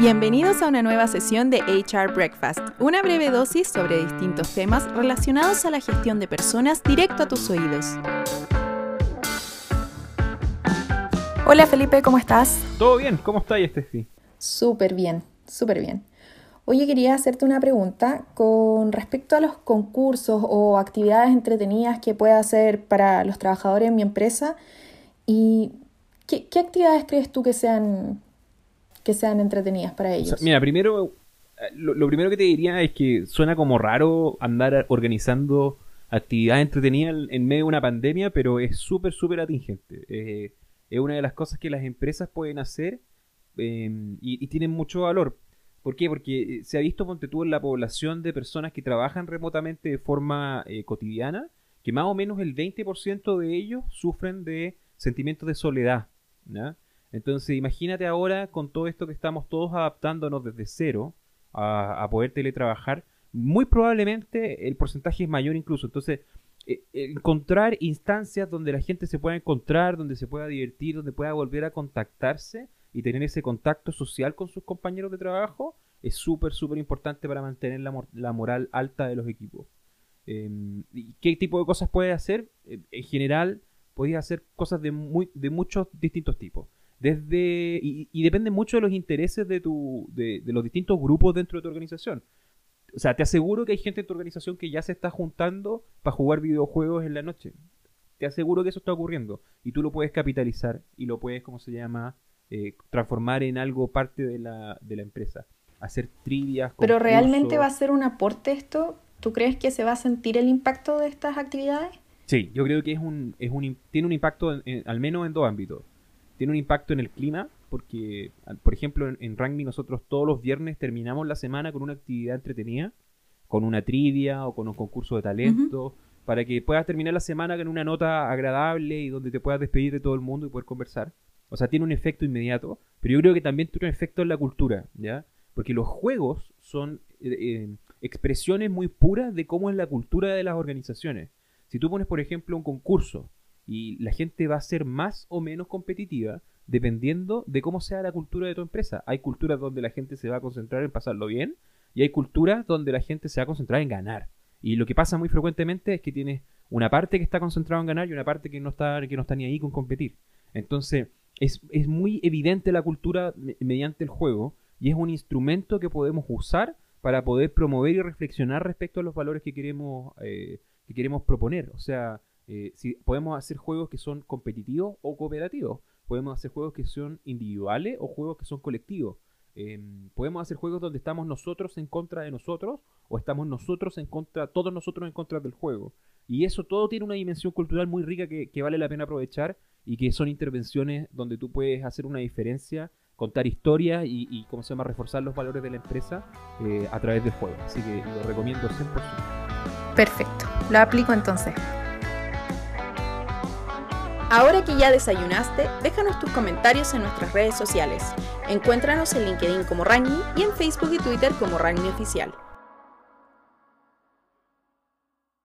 Bienvenidos a una nueva sesión de HR Breakfast, una breve dosis sobre distintos temas relacionados a la gestión de personas directo a tus oídos. Hola Felipe, ¿cómo estás? Todo bien, ¿cómo estás, Estefi? Súper bien, súper bien. Oye, quería hacerte una pregunta con respecto a los concursos o actividades entretenidas que pueda hacer para los trabajadores en mi empresa. ¿Y qué, qué actividades crees tú que sean que sean entretenidas para ellos. mira, primero, eh, lo, primero que te diría es que suena como raro andar organizando actividades entretenidas en medio de una pandemia, pero es súper, súper atingente. Eh, es una de las cosas que las empresas pueden hacer em, y, tienen mucho valor. ¿Por qué? Porque eh, se ha visto, ponte tú, en la población de personas que trabajan remotamente de forma cotidiana, que más o menos el 20% de ellos sufren de sentimientos de soledad. ¿no? Entonces, imagínate ahora con todo esto que estamos todos adaptándonos desde cero a, poder teletrabajar, muy probablemente el porcentaje es mayor incluso. Entonces, eh, encontrar instancias donde la gente se pueda encontrar, donde se pueda divertir, donde pueda volver a contactarse y tener ese contacto social con sus compañeros de trabajo es súper, súper importante para mantener la, moral alta de los equipos. Em, ¿y ¿Qué tipo de cosas puedes hacer? en general, podéis hacer cosas de, muy, de muchos distintos tipos desde y, depende mucho de los intereses de, tu, de, los distintos grupos dentro de tu organización. O sea, te aseguro que hay gente en tu organización que ya se está juntando para jugar videojuegos en la noche. Te aseguro que eso está ocurriendo. Y tú lo puedes capitalizar y lo puedes, ¿cómo se llama? Eh, transformar en algo parte de la, de la empresa. Hacer trivias. Pero realmente va a ser un aporte esto. ¿Tú crees que se va a sentir el impacto de estas actividades? Sí, yo creo que es un, es un, tiene un impacto al menos en dos ámbitos tiene un impacto en el clima, porque, por ejemplo, en, rugby nosotros todos los viernes terminamos la semana con una actividad entretenida, con una trivia o con un concurso de talento, para que puedas terminar la semana con una nota agradable y donde te puedas despedir de todo el mundo y poder conversar. O sea, tiene un efecto inmediato, pero yo creo que también tiene un efecto en la cultura, ¿ya? Porque los juegos son eh, eh, expresiones muy puras de cómo es la cultura de las organizaciones. Si tú pones, por ejemplo, un concurso y la gente va a ser más o menos competitiva dependiendo de cómo sea la cultura de tu empresa. Hay culturas donde la gente se va a concentrar en pasarlo bien y hay culturas donde la gente se va a concentrar en ganar. Y lo que pasa muy frecuentemente es que tienes una parte que está concentrada en ganar y una parte que no está, que no está ni ahí con competir. Entonces, es, muy evidente la cultura mediante el juego y es un instrumento que podemos usar para poder promover y reflexionar respecto a los valores que queremos, eh, que queremos proponer. O sea, eh, si podemos hacer juegos que son competitivos o cooperativos. Podemos hacer juegos que son individuales o juegos que son colectivos. Em, podemos hacer juegos donde estamos nosotros en contra de nosotros o estamos nosotros en contra, todos nosotros en contra del juego. Y eso todo tiene una dimensión cultural muy rica que, vale la pena aprovechar y que son intervenciones donde tú puedes hacer una diferencia, contar historias y, ¿cómo se llama?, reforzar los valores de la empresa eh, a través del juego. Así que lo recomiendo 100%. Perfecto, lo aplico entonces. Ahora que ya desayunaste, déjanos tus comentarios en nuestras redes sociales. Encuéntranos en LinkedIn como Rangmi y en Facebook y Twitter como Rangmi Oficial.